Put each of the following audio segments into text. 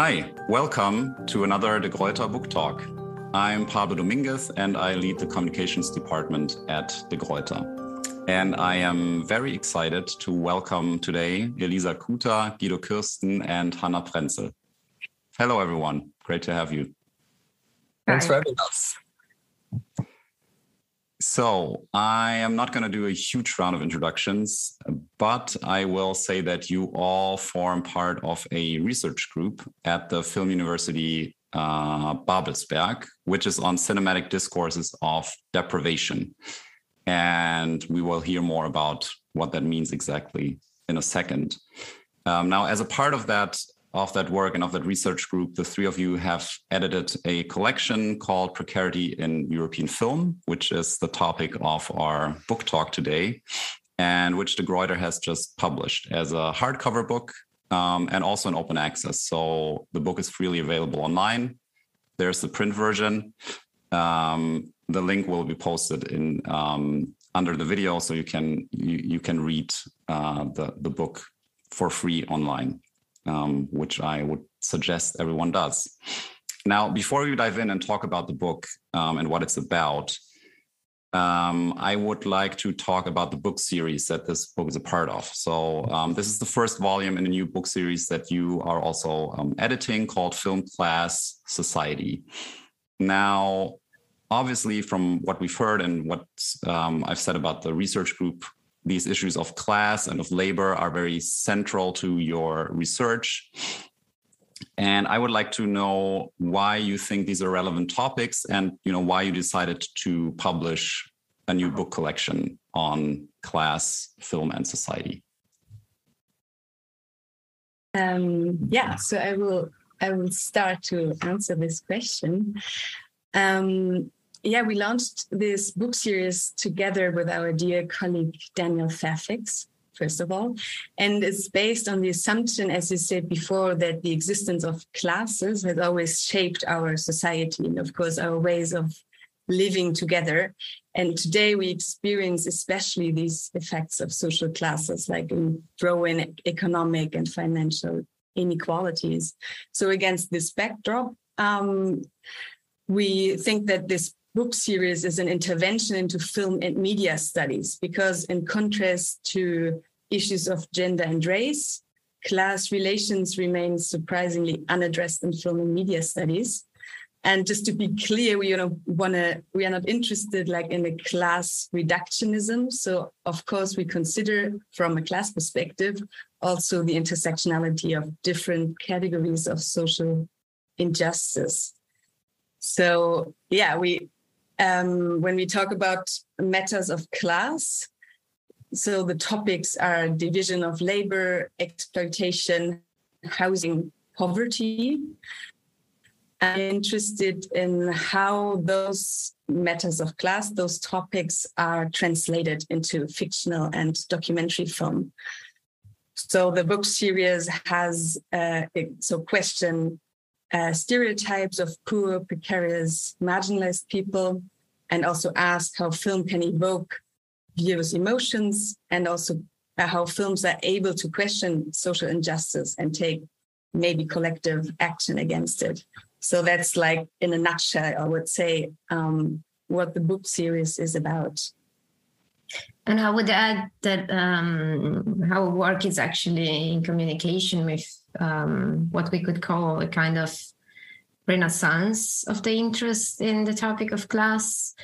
Hi, welcome to another De Gruyter Book Talk. I'm Pablo Dominguez and I lead the communications department at De Gruyter. And I am very excited to welcome today Elisa Cuter, Guido Kirsten, and Hannah Prenzel. Hello, everyone. Great to have you. Thanks for having us. So, I am not going to do a huge round of introductions, but I will say that you all form part of a research group at the Film University uh, Babelsberg, which is on cinematic discourses of deprivation. And we will hear more about what that means exactly in a second. Um, now, as a part of that of that work and of that research group, the three of you have edited a collection called Precarity in European Film, which is the topic of our book talk today, and which De Gruyter has just published as a hardcover book um, and also in open access. So the book is freely available online. There's the print version. Um, the link will be posted in um, under the video, so you can you, you can read uh, the the book for free online um, which I would suggest everyone does. Now, before we dive in and talk about the book um, and what it's about, um, I would like to talk about the book series that this book is a part of. So, um, this is the first volume in a new book series that you are also um, editing called Film Class Society. Now, obviously, from what we've heard and what um, I've said about the research group these issues of class and of labor are very central to your research. And I would like to know why you think these are relevant topics and you know why you decided to publish a new book collection on class, film, and society. Um, yeah, so I will I will start to answer this question. Um, yeah, we launched this book series together with our dear colleague Daniel Fairfax, first of all. And it's based on the assumption, as you said before, that the existence of classes has always shaped our society and, of course, our ways of living together. And today we experience especially these effects of social classes, like growing economic and financial inequalities. So, against this backdrop, um, we think that this book series is an intervention into film and media studies because, in contrast to issues of gender and race, class relations remain surprisingly unaddressed in film and media studies. And just to be clear, we you know want to we are not interested like in a class reductionism. So of course we consider from a class perspective also the intersectionality of different categories of social injustice. So yeah, we um, when we talk about matters of class, so the topics are division of labor, exploitation, housing, poverty. I'm interested in how those matters of class, those topics are translated into fictional and documentary film. So the book series has uh, so question uh, stereotypes of poor, precarious, marginalized people, and also ask how film can evoke viewers' emotions and also uh, how films are able to question social injustice and take maybe collective action against it. So that's like, in a nutshell, I would say, um, what the book series is about. And I would add that um, our work is actually in communication with um, what we could call a kind of renaissance of the interest in the topic of class.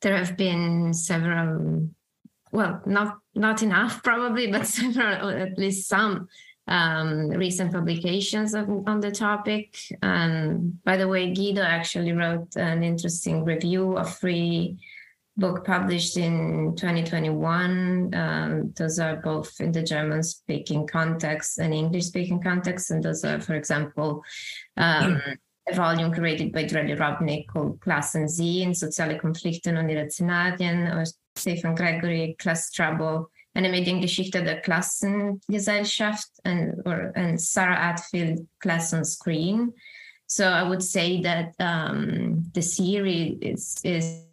There have been several, well, not not enough probably, but several, at least some um, recent publications of, on the topic. And by the way, Guido actually wrote an interesting review of free book published in 2021. Um, those are both in the German speaking context and English speaking context. And those are, for example, um, a volume created by Drehli Robnik called Klassen sehen Soziale Konflikte und ihre Szenarien, or Stephen Gregory, Class Trouble, eine Mediengeschichte der Klassengesellschaft, and, or, and Sarah Attfield, Class on Screen. So I would say that um, the series is, is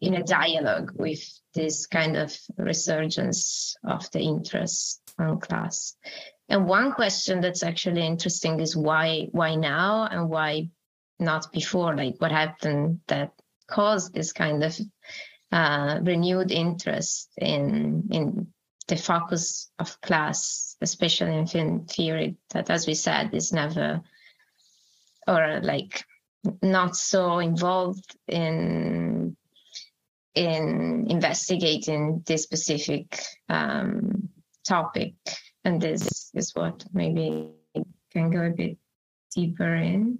in, a dialogue with this kind of resurgence of the interest on class. And one question that's actually interesting is why why now and why not before? Like what happened that caused this kind of uh, renewed interest in in the focus of class, especially in film theory, that as we said is never or like not so involved in in investigating this specific um, topic and this is what maybe can go a bit deeper in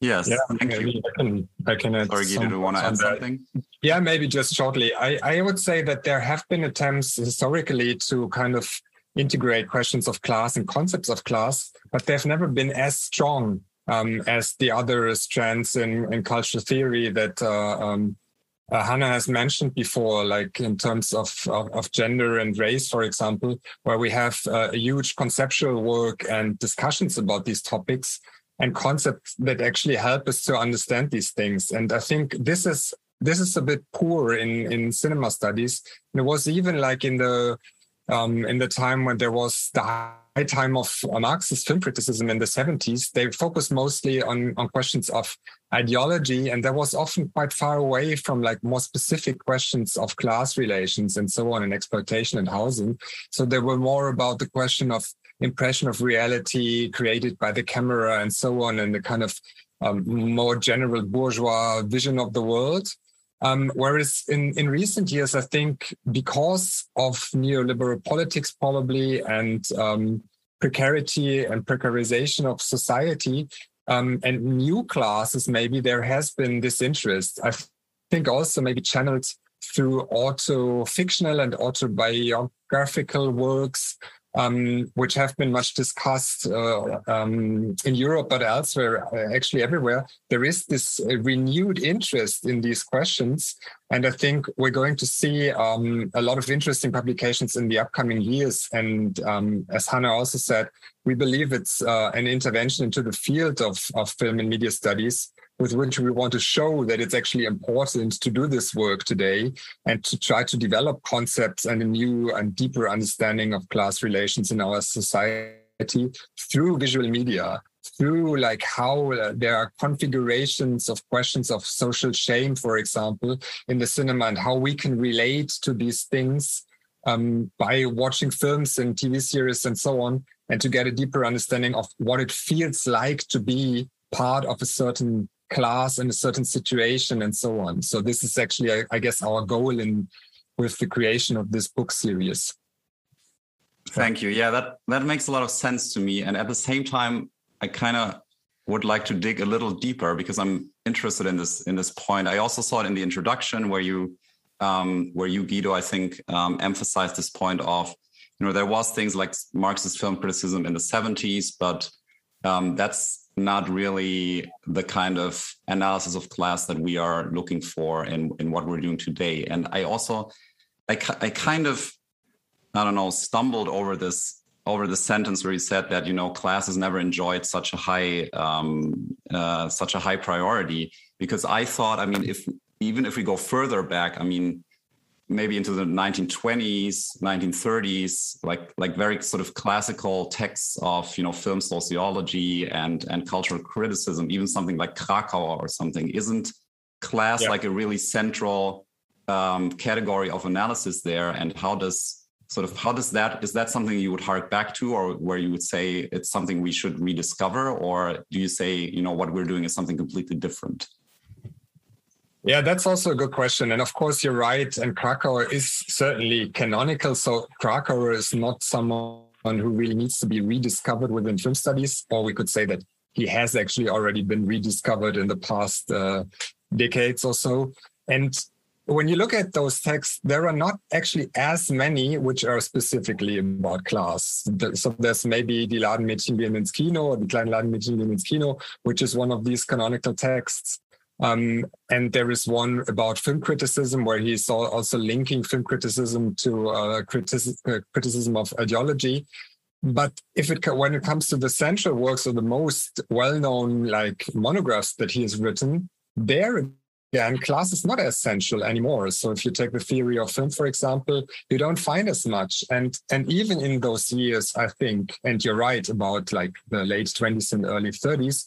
Yes, yeah, thank maybe you. I can, I can add Sorry, Guido, some do you want to thoughts add on that. something? Yeah, maybe just shortly. I, I would say that there have been attempts historically to kind of integrate questions of class and concepts of class, but they've never been as strong um, as the other strands in, in cultural theory that uh, um, uh, Hannah has mentioned before, like in terms of, of, of gender and race, for example, where we have uh, a huge conceptual work and discussions about these topics and concepts that actually help us to understand these things. And I think this is this is a bit poor in in cinema studies. And it was even like in the um, in the time when there was the high time of Marxist film criticism in the 70s, they focused mostly on, on questions of ideology. And that was often quite far away from like more specific questions of class relations and so on and exploitation and housing. So they were more about the question of impression of reality created by the camera and so on, and the kind of um, more general bourgeois vision of the world. Um, whereas in, in recent years, I think because of neoliberal politics, probably, and um, precarity and precarization of society, um, and new classes, maybe there has been this interest. I think also maybe channeled through auto-fictional and autobiographical works um, which have been much discussed uh, um, in Europe, but elsewhere, uh, actually everywhere. There is this uh, renewed interest in these questions. And I think we're going to see um, a lot of interesting publications in the upcoming years. And um, as Hannah also said, we believe it's uh, an intervention into the field of, of film and media studies with which we want to show that it's actually important to do this work today and to try to develop concepts and a new and deeper understanding of class relations in our society through visual media through like how uh, there are configurations of questions of social shame for example in the cinema and how we can relate to these things um, by watching films and tv series and so on and to get a deeper understanding of what it feels like to be part of a certain class in a certain situation and so on. So this is actually, I, guess, our goal in with the creation of this book series. Thank you. Yeah, that that makes a lot of sense to me. And at the same time, I kind of would like to dig a little deeper because I'm interested in this in this point. I also saw it in the introduction where you um, where you Guido, I think, um, emphasized this point of you know there was things like Marxist film criticism in the 70s, but um, that's not really the kind of analysis of class that we are looking for in, in what we're doing today. And I also, I, I kind of, I don't know, stumbled over this over the sentence where he said that you know class has never enjoyed such a high um, uh, such a high priority because I thought I mean if even if we go further back I mean maybe into the 1920s 1930s like like very sort of classical texts of you know film sociology and and cultural criticism even something like Kracauer or something isn't class yeah. like a really central um, category of analysis there? And how does sort of how does that is that something you would hark back to or where you would say it's something we should rediscover? Or do you say you know what we're doing is something completely different yeah, that's also a good question. And of course, you're right. And Kracauer is certainly canonical. So Kracauer is not someone who really needs to be rediscovered within film studies, or we could say that he has actually already been rediscovered in the past uh, decades or so. And when you look at those texts, there are not actually as many which are specifically about class. So there's maybe Die Ladenmädchen ins Kino or Die kleinen Ladenmädchen ins Kino, which is one of these canonical texts. Um, and there is one about film criticism where he's also linking film criticism to uh, criticism, uh, criticism of ideology. But if it when it comes to the central works or the most well-known like monographs that he has written, there and class is not essential anymore. So if you take the theory of film, for example, you don't find as much. And and even in those years, I think, and you're right about like the late 20s and early 30s,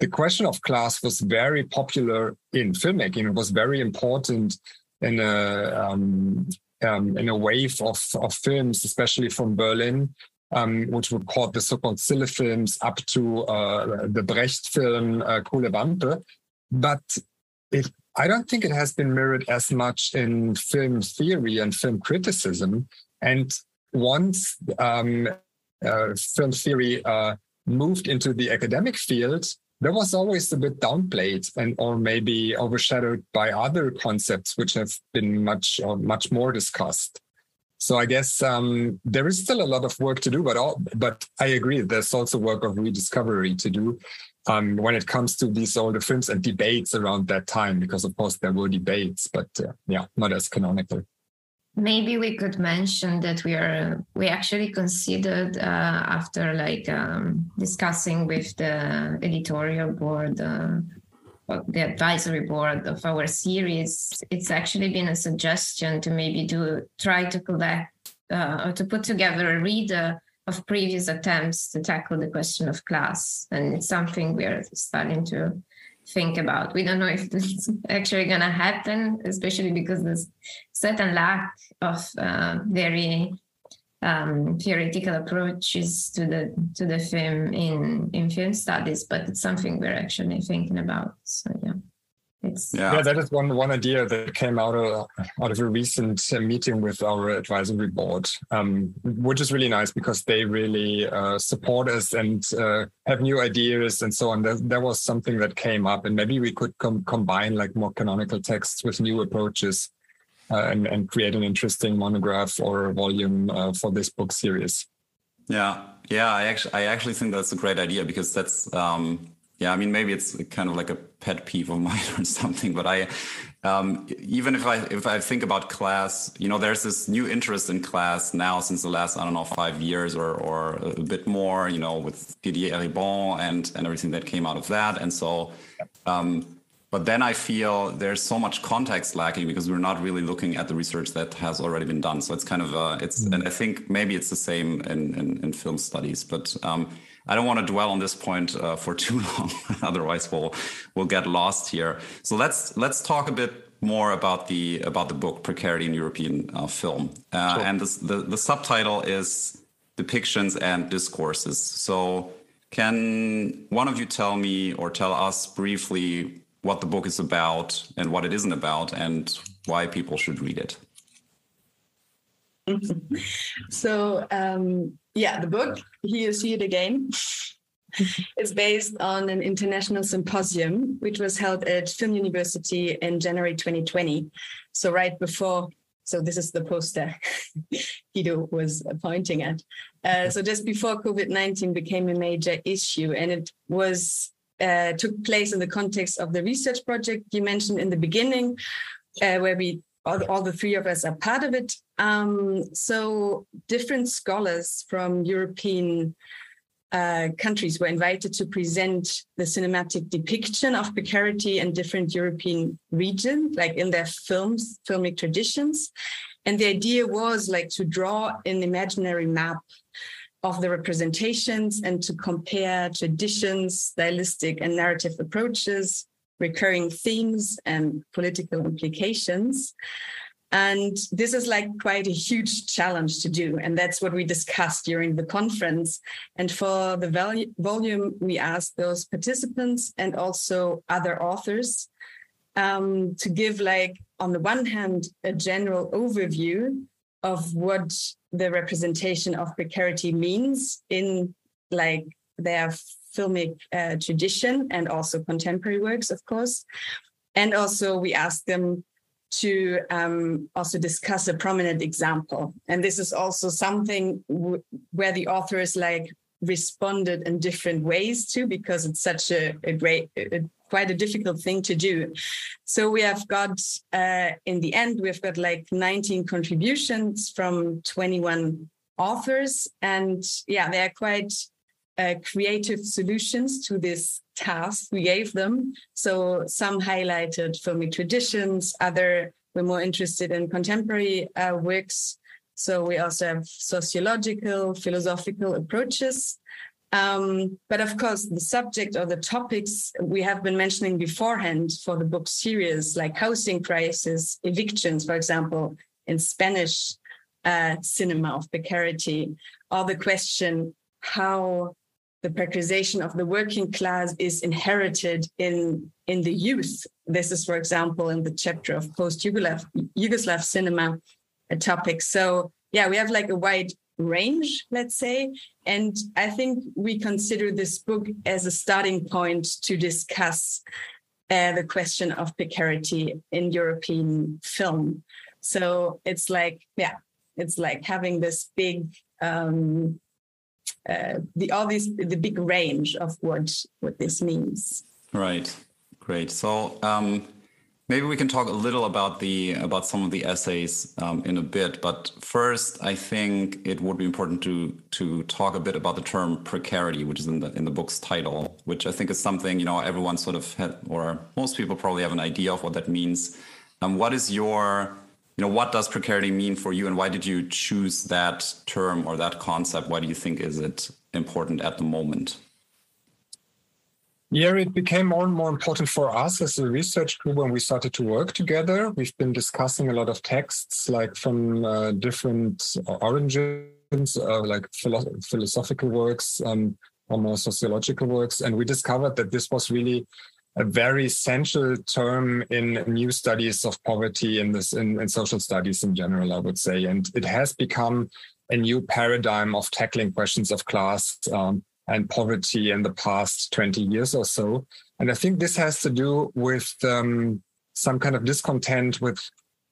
the question of class was very popular in filmmaking. It was very important in a um, um, in a wave of, of films, especially from Berlin, um, which were called the so-called Zille films up to uh, the Brecht film uh, Wampe. But it, I don't think it has been mirrored as much in film theory and film criticism. And once um, uh, film theory uh, moved into the academic field, that was always a bit downplayed and or maybe overshadowed by other concepts which have been much or much more discussed. So I guess um, there is still a lot of work to do, but all, but I agree. There's also work of rediscovery to do um, when it comes to these older films and debates around that time, because of course there were debates, but uh, yeah, not as canonical. Maybe we could mention that we are we actually considered uh, after like um, discussing with the editorial board. Uh, the advisory board of our series, it's actually been a suggestion to maybe do try to collect uh, or to put together a reader of previous attempts to tackle the question of class. And it's something we're starting to think about. We don't know if is actually going to happen, especially because there's certain lack of uh, very um, theoretical approaches to the to the film in in film studies. But it's something we're actually thinking about. So yeah. It's yeah. yeah, that is one one idea that came out of out of a recent uh, meeting with our advisory board, um, which is really nice because they really uh, support us and uh, have new ideas and so on. There, there, was something that came up, and maybe we could com- combine like more canonical texts with new approaches uh, and and create an interesting monograph or volume uh, for this book series. Yeah, yeah, I actually I actually think that's a great idea because that's. Um, yeah, I mean, maybe it's kind of like a pet peeve of mine or something, but I, um, even if I if I think about class, you know, there's this new interest in class now since the last I don't know five years or or a bit more, you know, with Didier Eribon and and everything that came out of that, and so. Um, but then I feel there's so much context lacking because we're not really looking at the research that has already been done. So it's kind of uh, it's, mm-hmm. and I think maybe it's the same in in, in film studies, but. Um, I don't want to dwell on this point uh, for too long, otherwise we'll we'll get lost here. So let's let's talk a bit more about the about the book Precarity in European uh, Film, uh, sure. and this, the the subtitle is depictions and discourses. So can one of you tell me or tell us briefly what the book is about and what it isn't about, and why people should read it? so um, yeah, the book, Here You See It Again, is based on an international symposium, which was held at Film University in January 2020. So right before, so this is the poster Guido was pointing at. Uh, so just before COVID-19 became a major issue and it was uh, took place in the context of the research project you mentioned in the beginning, uh, where we all, all the three of us are part of it. Um, so different scholars from European uh, countries were invited to present the cinematic depiction of precarity in different European regions, like in their films, filmic traditions. And the idea was like to draw an imaginary map of the representations and to compare traditions, stylistic and narrative approaches recurring themes and political implications. And this is like quite a huge challenge to do. And that's what we discussed during the conference. And for the volume, we asked those participants and also other authors um, to give, like, on the one hand, a general overview of what the representation of precarity means in like their filmic uh, tradition and also contemporary works, of course. And also, we asked them to um, also discuss a prominent example. And this is also something w- where the authors like responded in different ways too, because it's such a, a great, a, quite a difficult thing to do. So we have got, uh, in the end, we've got like 19 contributions from 21 authors. And yeah, they are quite uh, creative solutions to this task we gave them. So some highlighted filmic traditions, other were more interested in contemporary uh, works. So we also have sociological, philosophical approaches. Um, but of course, the subject or the topics we have been mentioning beforehand for the book series, like housing crisis, evictions, for example, in Spanish uh, cinema of precarity, or the question how the precarization of the working class is inherited in in the youth. This is, for example, in the chapter of post-Yugoslav cinema, a topic. So yeah, we have like a wide range, let's say, and I think we consider this book as a starting point to discuss uh, the question of precarity in European film. So it's like, yeah, it's like having this big um, uh, the these the big range of what what this means. Right. Great. So um, maybe we can talk a little about the about some of the essays um, in a bit. But first, I think it would be important to to talk a bit about the term precarity, which is in the in the book's title, which I think is something you know everyone sort of had, or most people probably have an idea of what that means. Um, what is your you know what does precarity mean for you and why did you choose that term or that concept why do you think is it important at the moment yeah, it became more and more important for us as a research group when we started to work together. We've been discussing a lot of texts, like from uh, different origins, uh, like philo- philosophical works, um, or more sociological works, and we discovered that this was really a very central term in new studies of poverty in this in, in, social studies in general, I would say. And it has become a new paradigm of tackling questions of class um, and poverty in the past 20 years or so. And I think this has to do with um, some kind of discontent with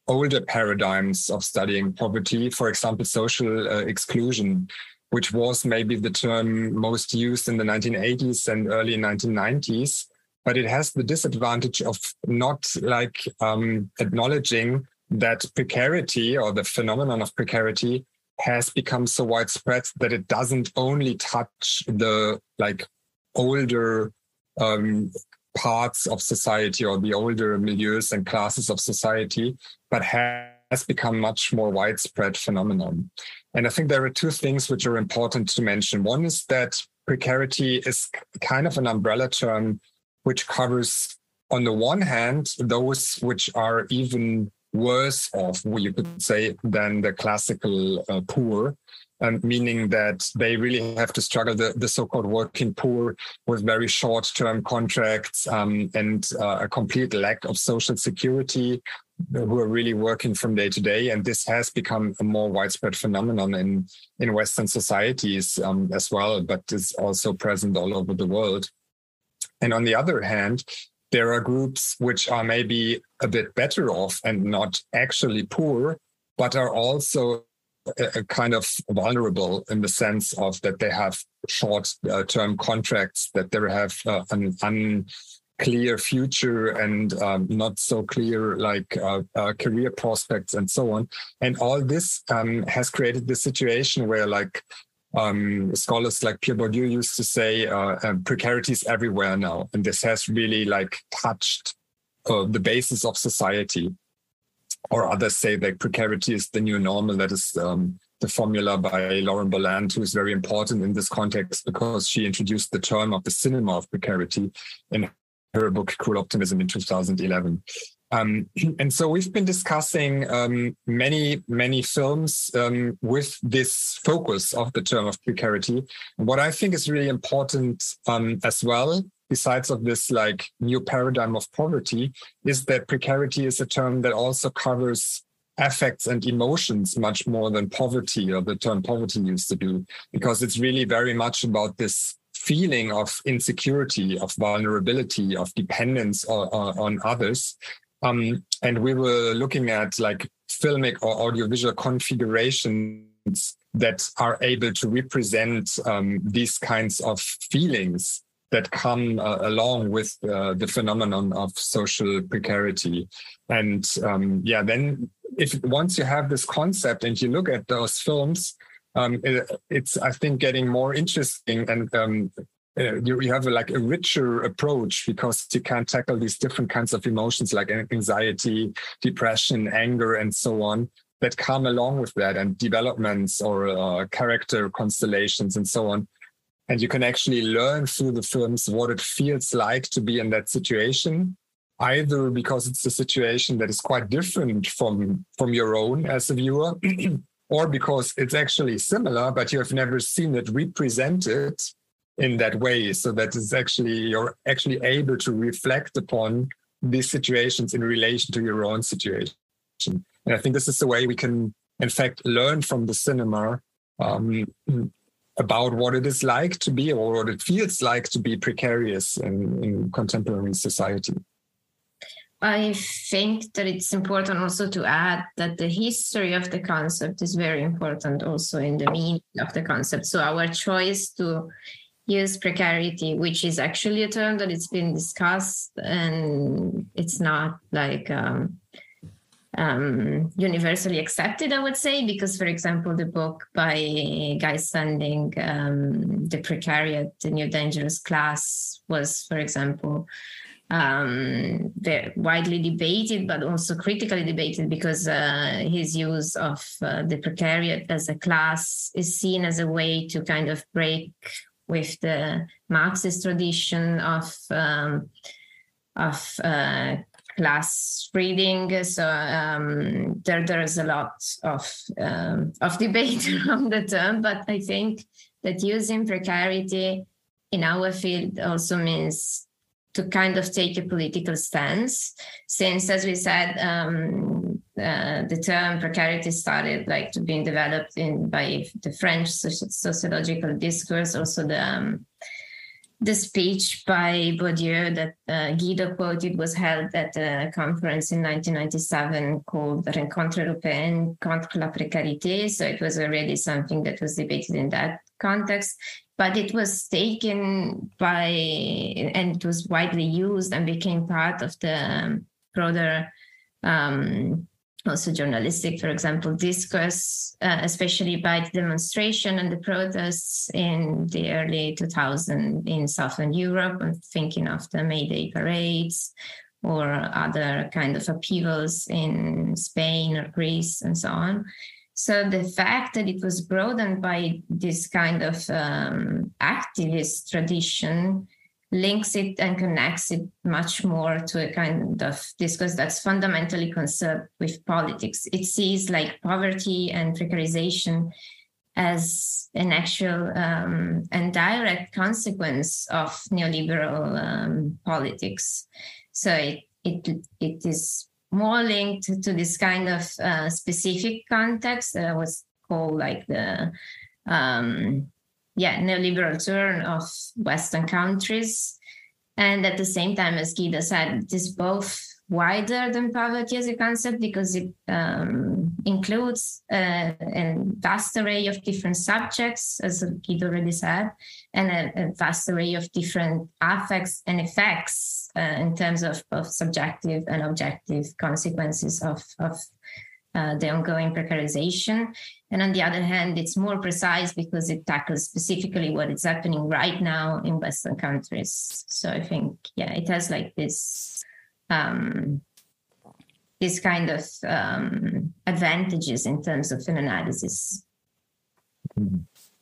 older paradigms of studying poverty, for example, social uh, exclusion, which was maybe the term most used in the 1980s and early 1990s but it has the disadvantage of not like um, acknowledging that precarity or the phenomenon of precarity has become so widespread that it doesn't only touch the like older um, parts of society or the older milieux and classes of society, but has become much more widespread phenomenon. And I think there are two things which are important to mention. One is that precarity is kind of an umbrella term which covers, on the one hand, those which are even worse off, you could say, than the classical uh, poor. Um, meaning that they really have to struggle the, the so-called working poor with very short-term contracts um, and uh, a complete lack of social security who are really working from day to day and this has become a more widespread phenomenon in in western societies um, as well but is also present all over the world and on the other hand, there are groups which are maybe a bit better off and not actually poor, but are also a, kind of vulnerable in the sense of that they have short uh, term contracts, that they have uh, an unclear future and um, not so clear like uh, uh, career prospects and so on. And all this um, has created the situation where like um, scholars like Pierre Bourdieu used to say uh, um, precarity is everywhere now, and this has really like touched uh, the basis of society. Or others say that precarity is the new normal. That is um, the formula by Lauren Berlant, who is very important in this context because she introduced the term of the cinema of precarity in her book Cruel Optimism in 2011. Um, and so we've been discussing um, many, many films um, with this focus of the term of precarity. what I think is really important um, as well, besides of this like new paradigm of poverty, is that precarity is a term that also covers affects and emotions much more than poverty or the term poverty used to do, because it's really very much about this feeling of insecurity, of vulnerability, of dependence on, on others. Um, and we were looking at like filmic or audiovisual configurations that are able to represent um, these kinds of feelings that come uh, along with uh, the phenomenon of social precarity. And um, yeah, then if once you have this concept and you look at those films, um, it, it's I think getting more interesting and um, uh, you, you have a, like a richer approach because you can tackle these different kinds of emotions like anxiety, depression, anger, and so on that come along with that, and developments or uh, character constellations and so on. And you can actually learn through the films what it feels like to be in that situation, either because it's a situation that is quite different from from your own as a viewer. or because it's actually similar, but you have never seen it represented in that way so that it's actually you're actually able to reflect upon these situations in relation to your own situation and i think this is the way we can in fact learn from the cinema um, about what it is like to be or what it feels like to be precarious in, in contemporary society I think that it's important also to add that the history of the concept is very important also in the meaning of the concept. So our choice to use precarity, which is actually a term that it's been discussed and it's not like um, um, universally accepted, I would say, because, for example, the book by Guy Standing, um, The Precariat, The New Dangerous Class, was, for example, um, widely debated, but also critically debated because uh, his use of uh, the precariat as a class is seen as a way to kind of break with the Marxist tradition of um, of uh, class reading. So um, there there is a lot of um, of debate around the term, but I think that using precarity in our field also means to kind of take a political stance, since, as we said, um, uh, the term precarity started like to being developed in by the French sociological discourse, also the um, the speech by Bourdieu that uh, Guido quoted was held at a conference in 1997 called Rencontre européenne contre la précarité. So it was already something that was debated in that context but it was taken by and it was widely used and became part of the um, broader um, also journalistic for example discourse uh, especially by the demonstration and the protests in the early 2000s in southern europe i'm thinking of the may day parades or other kind of upheavals in spain or greece and so on. So the fact that it was broadened by this kind of um, activist tradition links it and connects it much more to a kind of discourse that's fundamentally concerned with politics. It sees like poverty and precarization as an actual um, and direct consequence of neoliberal um, politics. So it, it, it is more linked to this kind of uh, specific context that was called like the um, yeah neoliberal turn of Western countries, and at the same time, as Guido said, it is both wider than poverty as a concept because it um, includes uh, a vast array of different subjects, as Guido already said, and a, a vast array of different affects and effects uh, in terms of both subjective and objective consequences of, of uh, the ongoing precarization. And on the other hand, it's more precise because it tackles specifically what is happening right now in Western countries. So I think, yeah, it has like this um, this kind of um, advantages in terms of an analysis.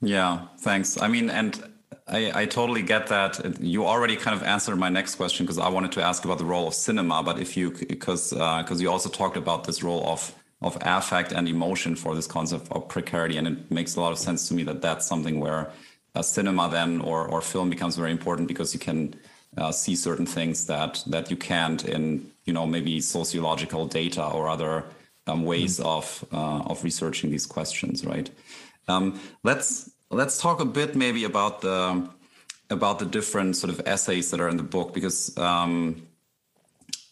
Yeah, thanks. I mean, and I, I, totally get that. You already kind of answered my next question because I wanted to ask about the role of cinema. But if you, because because uh, you also talked about this role of of affect and emotion for this concept of precarity, and it makes a lot of sense to me that that's something where a cinema then or or film becomes very important because you can uh, see certain things that that you can't in you know maybe sociological data or other um, ways mm. of uh, of researching these questions right um, let's let's talk a bit maybe about the about the different sort of essays that are in the book because um,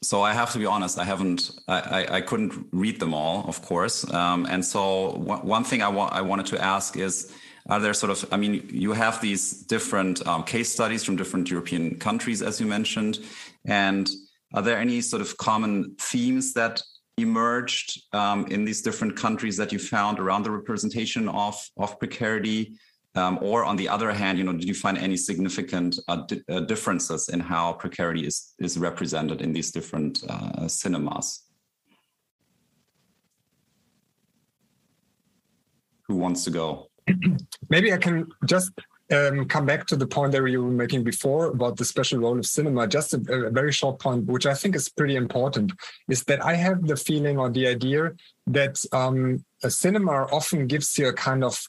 so I have to be honest, I haven't, I, I, couldn't read them all, of course. Um, and so one thing I, wa- I wanted to ask is, are there sort of, I mean, you have these different um, case studies from different European countries, as you mentioned. And are there any sort of common themes that emerged um, in these different countries that you found around the representation of, of precarity? Um, or on the other hand, you know, did you find any significant uh, di uh, differences in how precarity is is represented in these different uh, cinemas? Who wants to go? Maybe I can just um, come back to the point that you were making before about the special role of cinema. Just a, a, very short point, which I think is pretty important, is that I have the feeling or the idea that um, a cinema often gives you a kind of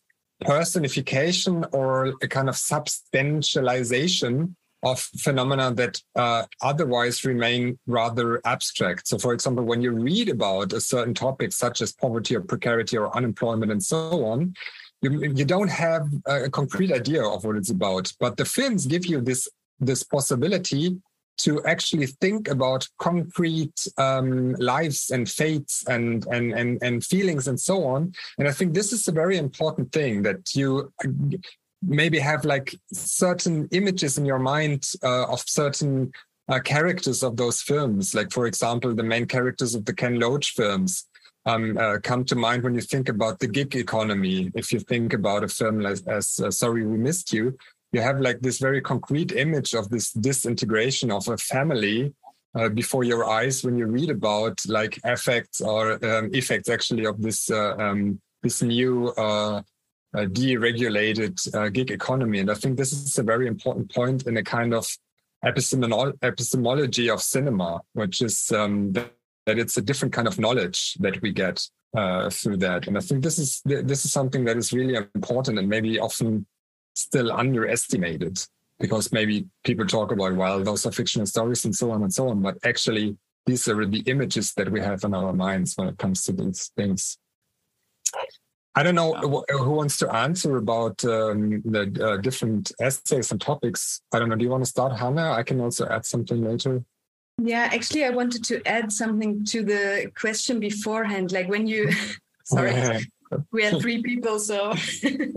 personification or a kind of substantialization of phenomena that uh, otherwise remain rather abstract. So, for example, when you read about a certain topic, such as poverty or precarity or unemployment and so on, you, you don't have a concrete idea of what it's about. But the films give you this this possibility to actually think about concrete um, lives and fates and, and and and feelings and so on. And I think this is a very important thing that you maybe have like certain images in your mind uh, of certain uh, characters of those films. Like for example, the main characters of the Ken Loach films. Um, uh, come to mind when you think about the gig economy. If you think about a film as, as uh, Sorry We Missed You, you have like this very concrete image of this disintegration of a family uh, before your eyes when you read about like effects or um, effects actually of this uh, um, this new uh, uh deregulated uh, gig economy. And I think this is a very important point in a kind of epistemology of cinema, which is um, that, that, it's a different kind of knowledge that we get uh, through that. And I think this is this is something that is really important and maybe often still underestimated because maybe people talk about well those are fictional stories and so on and so on. But actually these are the images that we have in our minds when it comes to these things. I don't know who wants to answer about um, the uh, different essays and topics. I don't know. Do you want to start hannah? I can also add something later. Yeah actually i wanted to add something to the question beforehand like when you sorry we had three people, so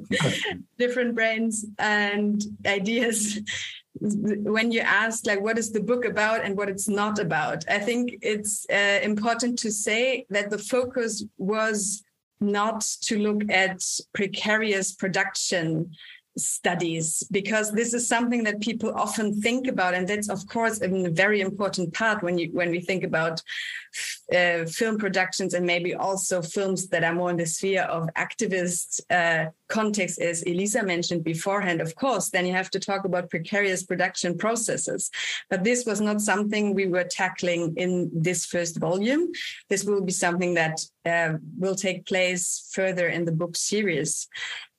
different brains and ideas. When you ask, like, what is the book about and what it's not about, I think it's uh, important to say that the focus was not to look at precarious production studies because this is something that people often think about and that's of course a very important part when you when we think about uh, film productions and maybe also films that are more in the sphere of activist uh, context as elisa mentioned beforehand of course then you have to talk about precarious production processes. But this was not something we were tackling in this first volume. This will be something that uh, will take place further in the book series.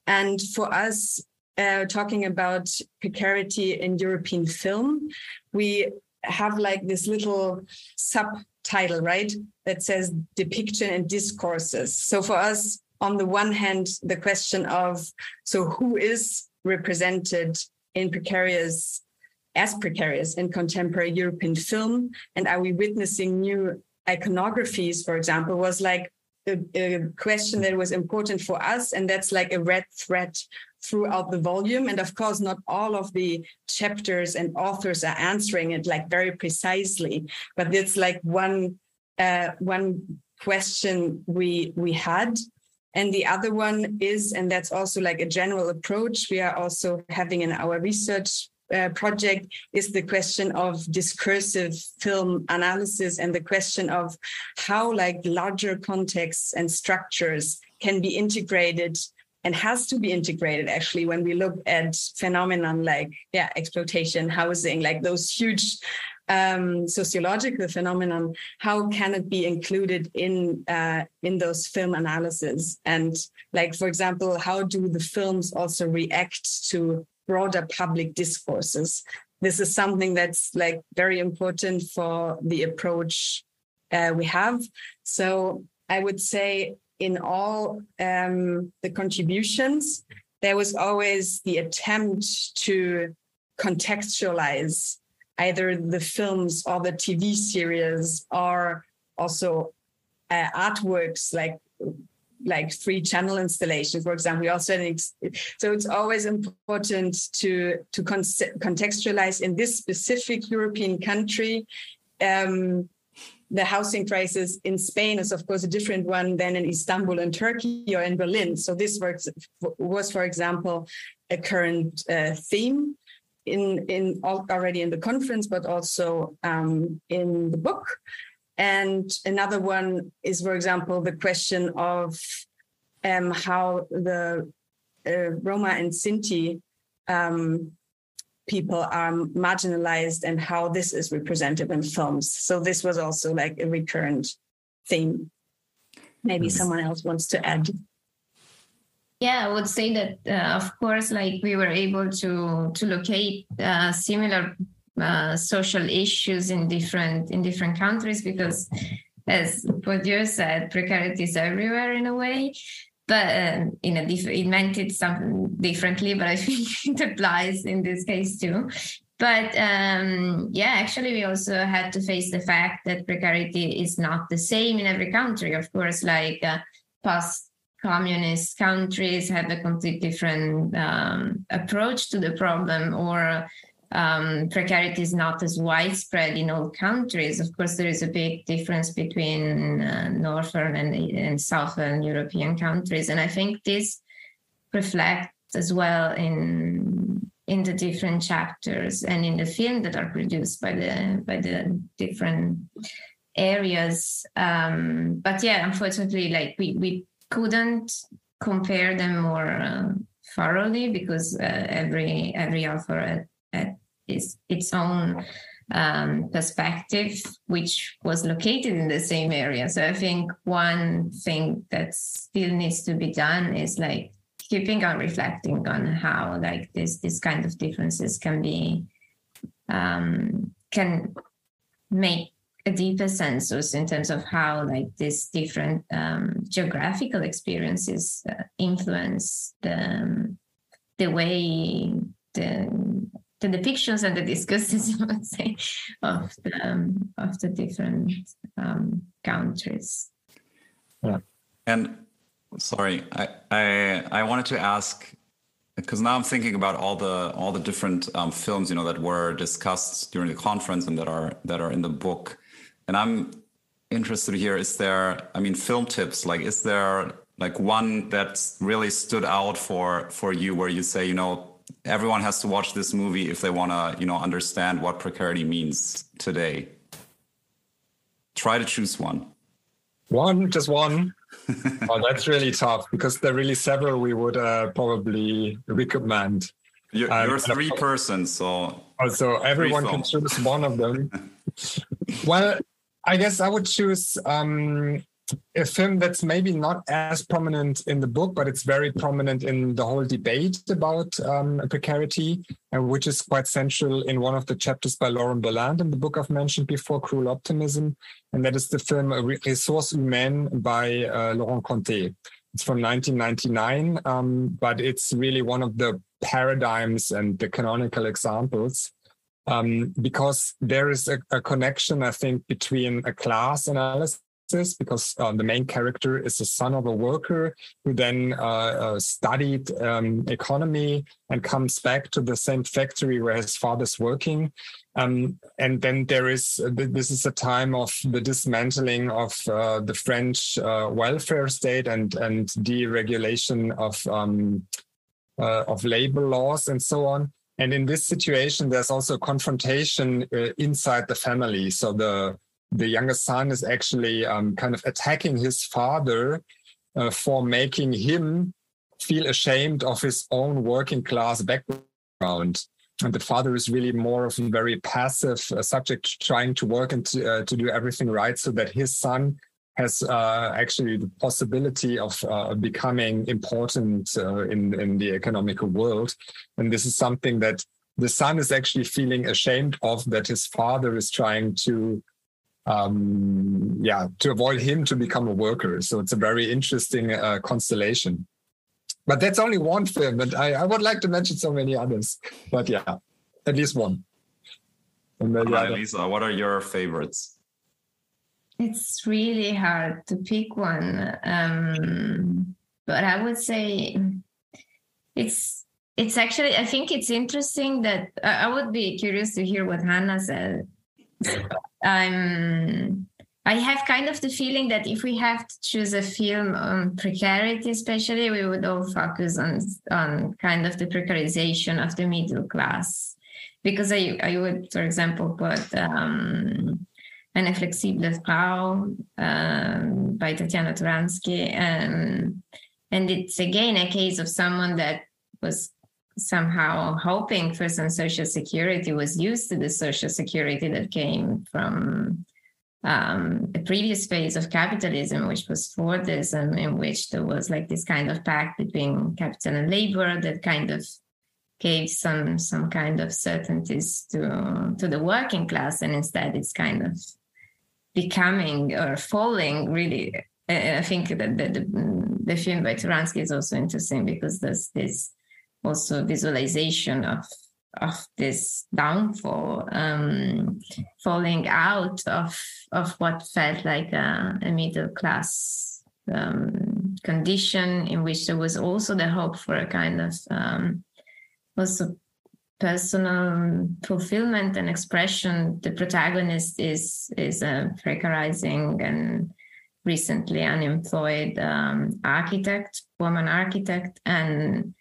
And for us uh, talking about precarity in European film, we have like this little subtitle, right? That says depiction and discourses. So for us, on the one hand, the question of so who is represented in precarious as precarious in contemporary European film, and are we witnessing new iconographies, for example, was like a, a, question that was important for us, and that's like a red thread throughout the volume. And of course, not all of the chapters and authors are answering it like very precisely, but it's like one uh, one question we we had. And the other one is, and that's also like a general approach we are also having in our research uh, project is the question of discursive film analysis and the question of how like larger contexts and structures can be integrated and has to be integrated actually when we look at phenomenon like yeah exploitation housing like those huge um, sociological phenomenon how can it be included in uh, in those film analysis? And like for example how do the films also react to broader public discourses. This is something that's like very important for the approach uh, we have. So i would say in all um, the contributions, there was always the attempt to contextualize either the films or the TV series or also uh, artworks like like free channel installations, for example. We also so it's always important to to contextualize in this specific European country um, the housing crisis in Spain is, of course, a different one than in Istanbul and Turkey or in Berlin. So this works, was, for example, a current uh, theme in in already in the conference, but also um, in the book. And another one is, for example, the question of um, how the uh, Roma and Sinti um, people are marginalized and how this is represented in films. So this was also like a recurrent theme. Maybe mm-hmm. someone else wants to add. Yeah, I would say that uh, of course, like we were able to to locate uh, similar uh, social issues in different in different countries because, as Bourdieu said, precarity is everywhere in a way. But um, in a diff- it meant it something differently but i think it applies in this case too. But um, yeah actually we also had to face the fact that precarity is not the same in every country. Of course like uh, post communist countries have a completely different um, approach to the problem or um, precarity is not as widespread in all countries. Of course, there is a big difference between uh, northern and, and southern European countries, and I think this reflects as well in in the different chapters and in the film that are produced by the by the different areas. Um, but yeah, unfortunately, like we we couldn't compare them more uh, thoroughly because uh, every every author its, its own um, perspective, which was located in the same area. So I think one thing that still needs to be done is like keeping on reflecting on how like this this kind of differences can be um, can make a deeper census in terms of how like these different um, geographical experiences uh, influence the um, the way the the depictions and the discussions, I would say, of the, um, of the different um, countries. Yeah. And sorry, I, I, I wanted to ask because now I'm thinking about all the all the different um, films you know that were discussed during the conference and that are that are in the book, and I'm interested here. Is there, I mean, film tips? Like, is there like one that really stood out for for you where you say, you know, everyone has to watch this movie if they want to, you know, understand what precarity means today. Try to choose one. One, just one. oh, that's really tough because there are really several we would uh, probably recommend. You're, um, you're three persons, so also everyone can choose one of them. well, I guess I would choose um, a film that's maybe not as prominent in the book, but it's very prominent in the whole debate about um, precarity, uh, which is quite central in one of the chapters by Lauren Berlant in the book I've mentioned before, Cruel Optimism, and that is the film Ressources Humaines by uh, Laurent Cantet. It's from 1999, um, but it's really one of the paradigms and the canonical examples um, because there is a, a, connection, I think, between a class analysis because uh, the main character is the son of a worker who then uh, uh, studied um, economy and comes back to the same factory where his father's working. Um, and then there is this is a time of the dismantling of uh, the French uh, welfare state and and deregulation of um, uh, of labor laws and so on. And in this situation, there's also confrontation inside the family. So the the younger son is actually um, kind of attacking his father uh, for making him feel ashamed of his own working class background. And the father is really more of a very passive uh, subject, trying to work and to, uh, to do everything right so that his son has uh, actually the possibility of uh, becoming important uh, in, in the economical world. And this is something that the son is actually feeling ashamed of that his father is trying to um, yeah, to avoid him to become a worker. So it's a very interesting uh, constellation. But that's only one film, and I, I would like to mention so many others. But yeah, at least one. And then, Hi, Lisa, what are your favorites? It's really hard to pick one, um, but I would say it's it's actually I think it's interesting that I would be curious to hear what Hannah said I'm I have kind of the feeling that if we have to choose a film on precarity, especially, we would all focus on on kind of the precarization of the middle class, because I I would, for example, put um, Eine flexible Frau um, by Tatjana Turanskyj, and and it's again a case of someone that was somehow hoping for some social security, was used to the social security that came from um, a previous phase of capitalism, which was Fordism, in which there was like this kind of pact between capital and labor that kind of gave some some kind of certainties to to the working class, and instead it's kind of becoming or falling really. I think that the, the, the film by Turanskyj is also interesting because there's this also visualization of of this downfall, um, falling out of of what felt like a, a middle class um, condition, in which there was also the hope for a kind of um, also personal fulfillment and expression. The protagonist is is a precarizing and recently unemployed um, architect, woman architect, and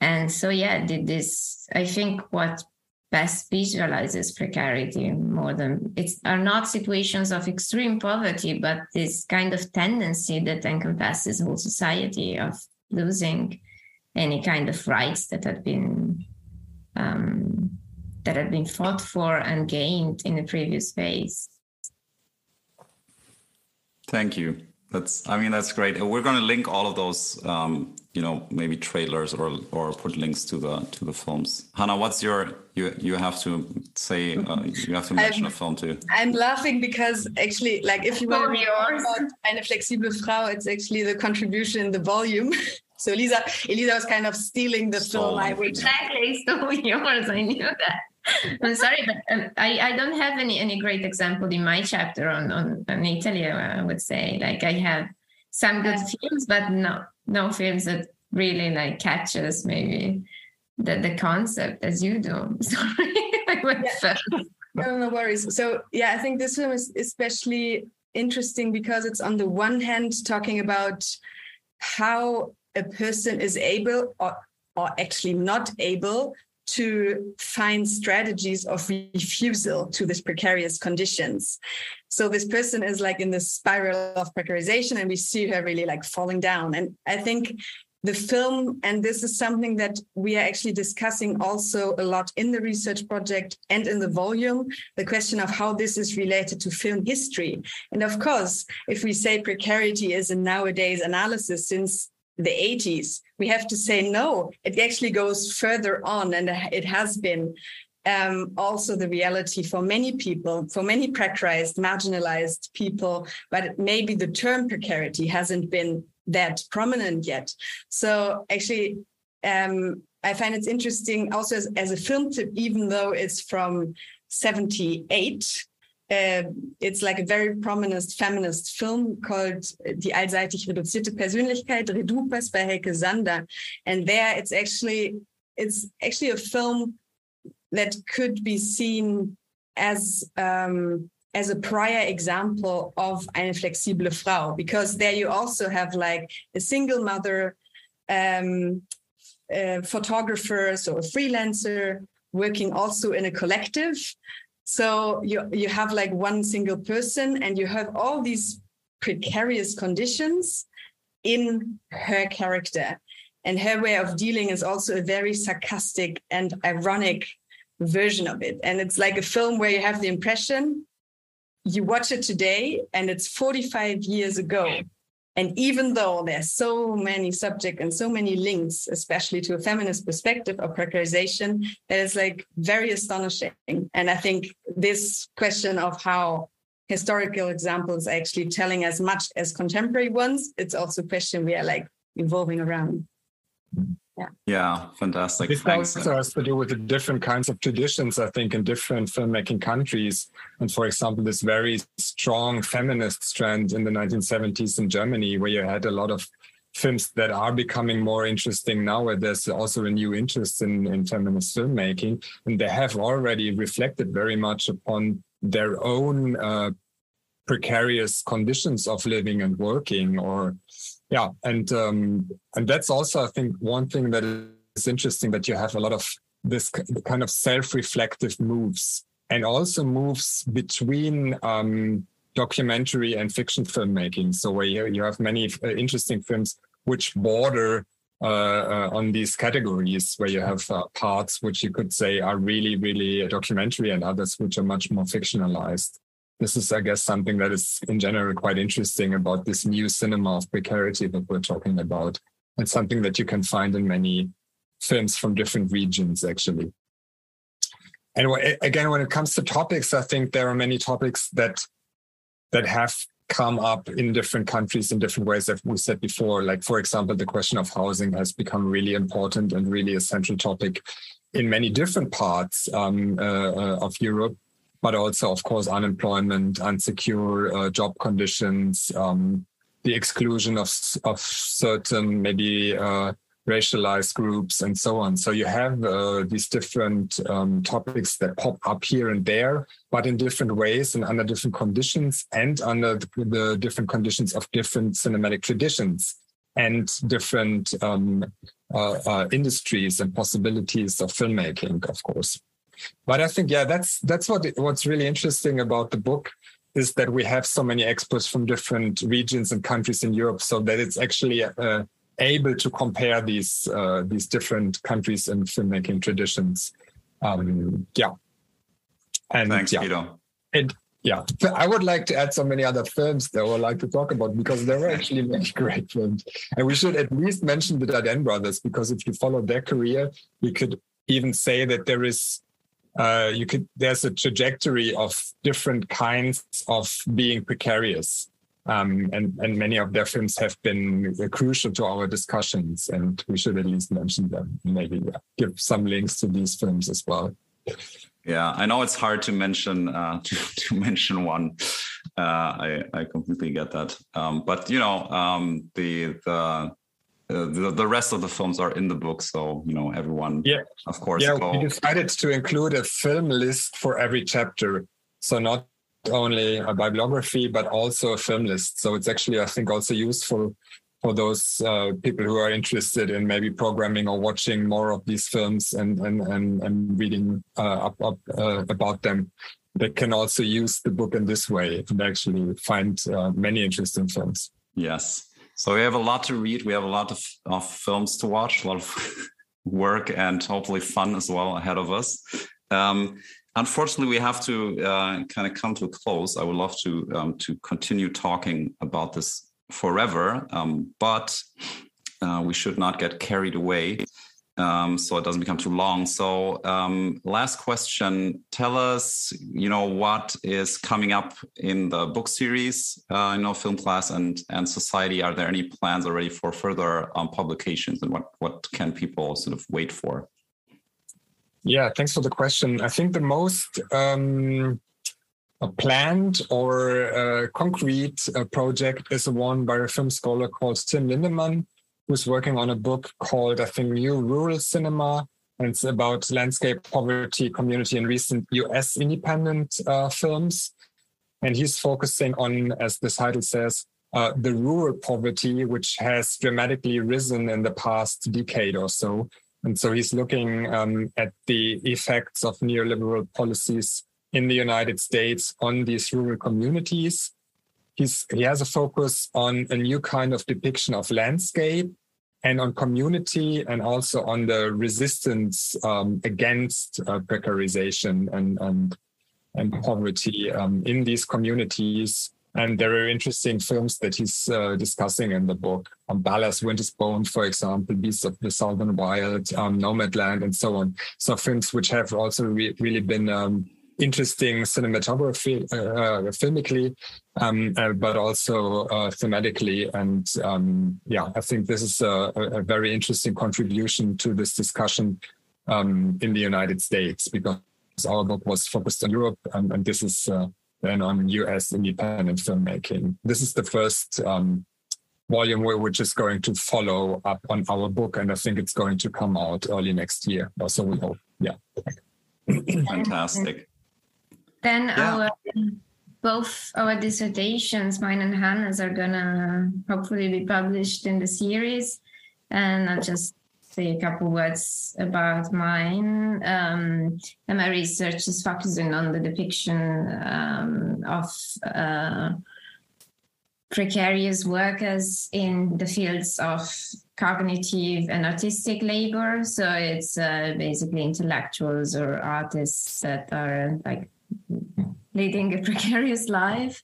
and so yeah did this i think what best visualizes precarity more than it's are not situations of extreme poverty but this kind of tendency that encompasses whole society of losing any kind of rights that had been um, that had been fought for and gained in the previous phase. Thank you that's i mean that's great. We're going to link all of those um, you know maybe trailers or or put links to the to the films. Hannah what's your you you have to say uh, you have to mention I'm, a film too. I'm laughing because actually like if you want to talk about eine flexible frau it's actually the contribution the volume. So elisa elisa was kind of stealing the film i would exactly. Stole yours i knew that I'm sorry, but um, I, I don't have any any great example in my chapter on, on, on Italy. I would say like I have some good films, but no no films that really like catches maybe the the concept as you do. Sorry, I went yeah. No, no worries. So yeah, I think this film is especially interesting because it's on the one hand talking about how a person is able or, or actually not able to find strategies of refusal to these precarious conditions. So this person is like in this spiral of precarization, and we see her really like falling down. And I think the film, and this is something that we are actually discussing also a lot in the research project and in the volume, the question of how this is related to film history. And of course, if we say precarity is a nowadays analysis since the 80s, we have to say no, it actually goes further on and it has been um, also the reality for many people, for many precarized, marginalized people, but maybe the term precarity hasn't been that prominent yet. So actually, um, I find it's interesting also as, as a film tip, even though it's from 78, uh, it's like a very prominent feminist film called Die allseitig reduzierte Persönlichkeit, Redupers by Helke Sander. And there it's actually, it's actually a film that could be seen as um, as a prior example of eine flexible Frau, because there you also have like a single mother, um, a photographer, so a freelancer working also in a collective. So you you have like one single person, and you have all these precarious conditions in her character. And her way of dealing is also a very sarcastic and ironic version of it. And it's like a film where you have the impression you watch it today and it's 45 years ago. And even though there's so many subject and so many links, especially to a feminist perspective of precarization, that is like very astonishing. And I think this question of how historical examples are actually telling as much as contemporary ones, it's also a question we are like evolving around. Yeah. Yeah, fantastic. This Thanks. also has to do with the different kinds of traditions, I think, in different filmmaking countries. And for example, this very strong feminist strand in the 1970s in Germany, where you had a lot of films that are becoming more interesting now, where there's also a new interest in, in feminist filmmaking. And they have already reflected very much upon their own uh, precarious conditions of living and working or yeah and um, and that's also i think one thing that is interesting that you have a lot of this kind of self-reflective moves and also moves between um, documentary and fiction filmmaking. So where you, you have many uh, interesting films which border uh, uh, on these categories where you have uh, parts which you could say are really really documentary and others which are much more fictionalized this is, I guess, something that is in general quite interesting about this new cinema of precarity that we're talking about. It's something that you can find in many films from different regions, actually. And again, when it comes to topics, I think there are many topics that that have come up in different countries in different ways that we said before. Like, for example, the question of housing has become really important and really a central topic in many different parts um, uh, uh, of Europe but also, of course, unemployment, unsecure uh, job conditions, um, the exclusion of of certain maybe uh, racialized groups, and so on. So you have uh, these different um, topics that pop up here and there, but in different ways and under different conditions, and under the, the different conditions of different cinematic traditions and different um, uh, uh, industries and possibilities of filmmaking, of course but I think yeah, that's that's what what's really interesting about the book is that we have so many experts from different regions and countries in Europe, so that it's actually uh, able to compare these uh, these different countries and filmmaking traditions. Um, yeah, and thanks, yeah. Peter. And yeah, I would like to add so many other films that I would like to talk about because there were actually many great films, and we should at least mention the Dardenne brothers because if you follow their career, you could even say that there is uh, you could there's a trajectory of different kinds of being precarious. Um, and and many of their films have been crucial to our discussions and we should at least mention them maybe yeah, give some links to these films as well. Yeah i know it's hard to mention uh, to, to mention one. Uh, I, I completely get that. Um, but you know um, the the uh, the, the rest of the films are in the book so you know everyone yeah. of course yeah go. we decided to include a film list for every chapter. So not only a bibliography but also a film list. So it's actually i think also useful for those uh, people who are interested in maybe programming or watching more of these films and and and, and reading uh, up, up uh, about them. They can also use the book in this way and actually find uh, many interesting films. Yes so we have a lot to read. We have a lot of, of films to watch, a lot of work, and hopefully fun as well ahead of us. Um, unfortunately, we have to uh, kind of come to a close. I would love to um, to continue talking about this forever, um, but uh, we should not get carried away um, so it doesn't become too long. So, um, last question: Tell us, you know, what is coming up in the book series? Uh, I know film class and and society. Are there any plans already for further um, publications, and what what can people sort of wait for? Yeah, thanks for the question. I think the most um, planned or uh, concrete uh, project is one by a film scholar called Tim Lindemann who's working on a book called, I think, New Rural Cinema. And it's about landscape poverty, community, and recent US independent uh, films. And he's focusing on, as the title says, uh, the rural poverty, which has dramatically risen in the past decade or so. And so he's looking um, at the effects of neoliberal policies in the United States on these rural communities he's he has a focus on a new kind of depiction of landscape and on community and also on the resistance um, against uh, precarization and and and poverty um, in these communities. And there are interesting films that he's uh, discussing in the book. Um, Ballast Winter's Bone, for example, Beasts of the Southern Wild, um, Nomadland, and so on. So films which have also re- really been um, interesting cinematography, uh, filmically, um, uh, but also uh, thematically. And um, yeah, I think this is a, a, very interesting contribution to this discussion um, in the United States because our book was focused on Europe, and, and this is uh, then on US independent filmmaking. This is the first um, volume we're just going to follow up on our book, and I think it's going to come out early next year. or So we hope. Yeah. Fantastic. Then yeah. our both our dissertations, mine and Hannah's, are gonna hopefully be published in the series. And I'll just say a couple words about mine. Um, and my research is focusing on the depiction um, of uh, precarious workers in the fields of cognitive and artistic labor. So it's uh, basically intellectuals or artists that are like leading a precarious life.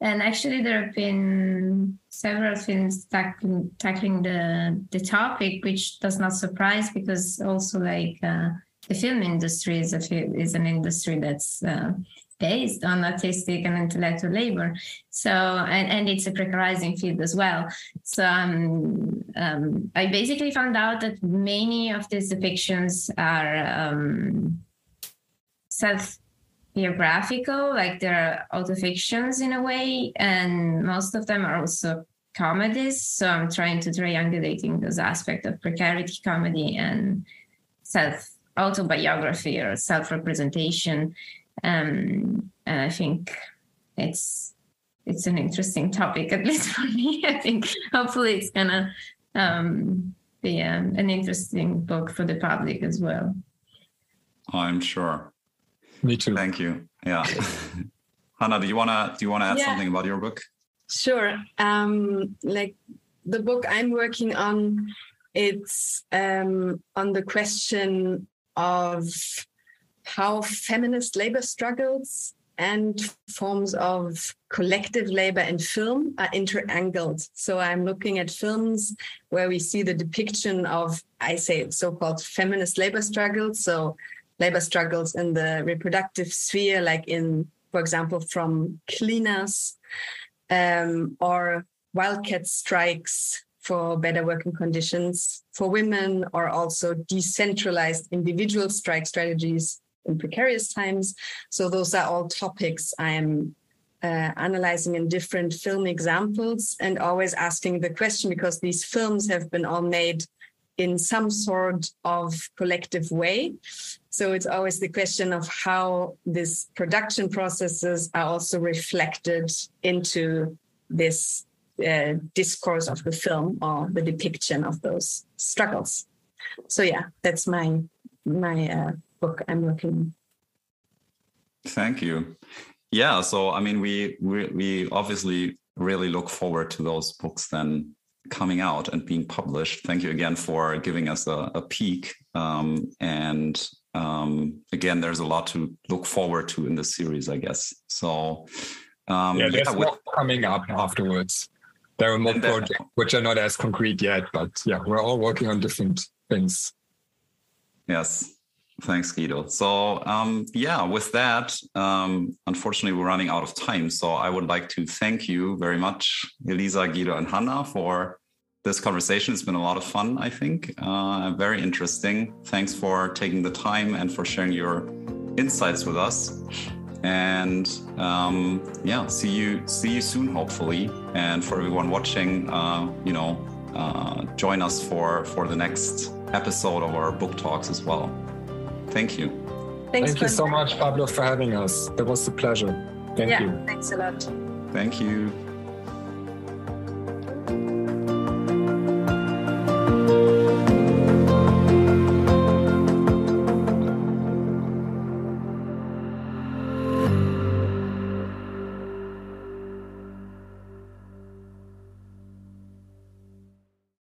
And actually, there have been several films tackling, tackling the the topic, which does not surprise because also like uh, the film industry is a is an industry that's uh, based on artistic and intellectual labor. So, and, and it's a precarizing field as well. So, um, um, I basically found out that many of these depictions are um, self biographical, like they're autofictions in a way, and most of them are also comedies. So, I'm trying to triangulating those aspects of precarity comedy and self autobiography or self representation um, and I think it's it's an interesting topic, at least for me. I think hopefully it's gonna um, be um, an interesting book for the public as well. I'm sure. Me too. Thank you. Yeah. Hannah, do you wanna do you wanna add yeah. something about your book? Sure. Um, like the book I'm working on, it's um, on the question of how feminist labor struggles and forms of collective labor in film are interangled. So I'm looking at films where we see the depiction of, I say, so called feminist labor struggles. So labor struggles in the reproductive sphere, like in, for example, from cleaners um, or wildcat strikes for better working conditions for women, or also decentralized individual strike strategies in precarious times. So those are all topics I'm uh, analyzing in different film examples and always asking the question because these films have been all made in some sort of collective way. So it's always the question of how these production processes are also reflected into this uh, discourse of the film or the depiction of those struggles. So yeah, that's my my uh, book I'm working Thank you. Yeah, so I mean, we we, we obviously really look forward to those books then coming out and being published. Thank you again for giving us a, a peek. Um, and um, again, there's a lot to look forward to in this series, I guess. So um, yeah, there's yeah, with, more coming up afterwards. There are more projects which are not as concrete yet, but yeah, we're all working on different things. Yes. Thanks, Guido. So, um, yeah, with that, um, unfortunately, we're running out of time. So, I would like to thank you very much, Elisa, Guido, and Hannah, for this conversation. It's been a lot of fun, I think. Uh, very interesting. Thanks for taking the time and for sharing your insights with us. And um, yeah, see you see you soon, hopefully. And for everyone watching, uh, you know, uh, join us for for the next episode of our book talks as well. Thank you. Thanks Thank you so much, Pablo, for having us. It was a pleasure. Thank yeah, you. Thanks a lot. Thank you.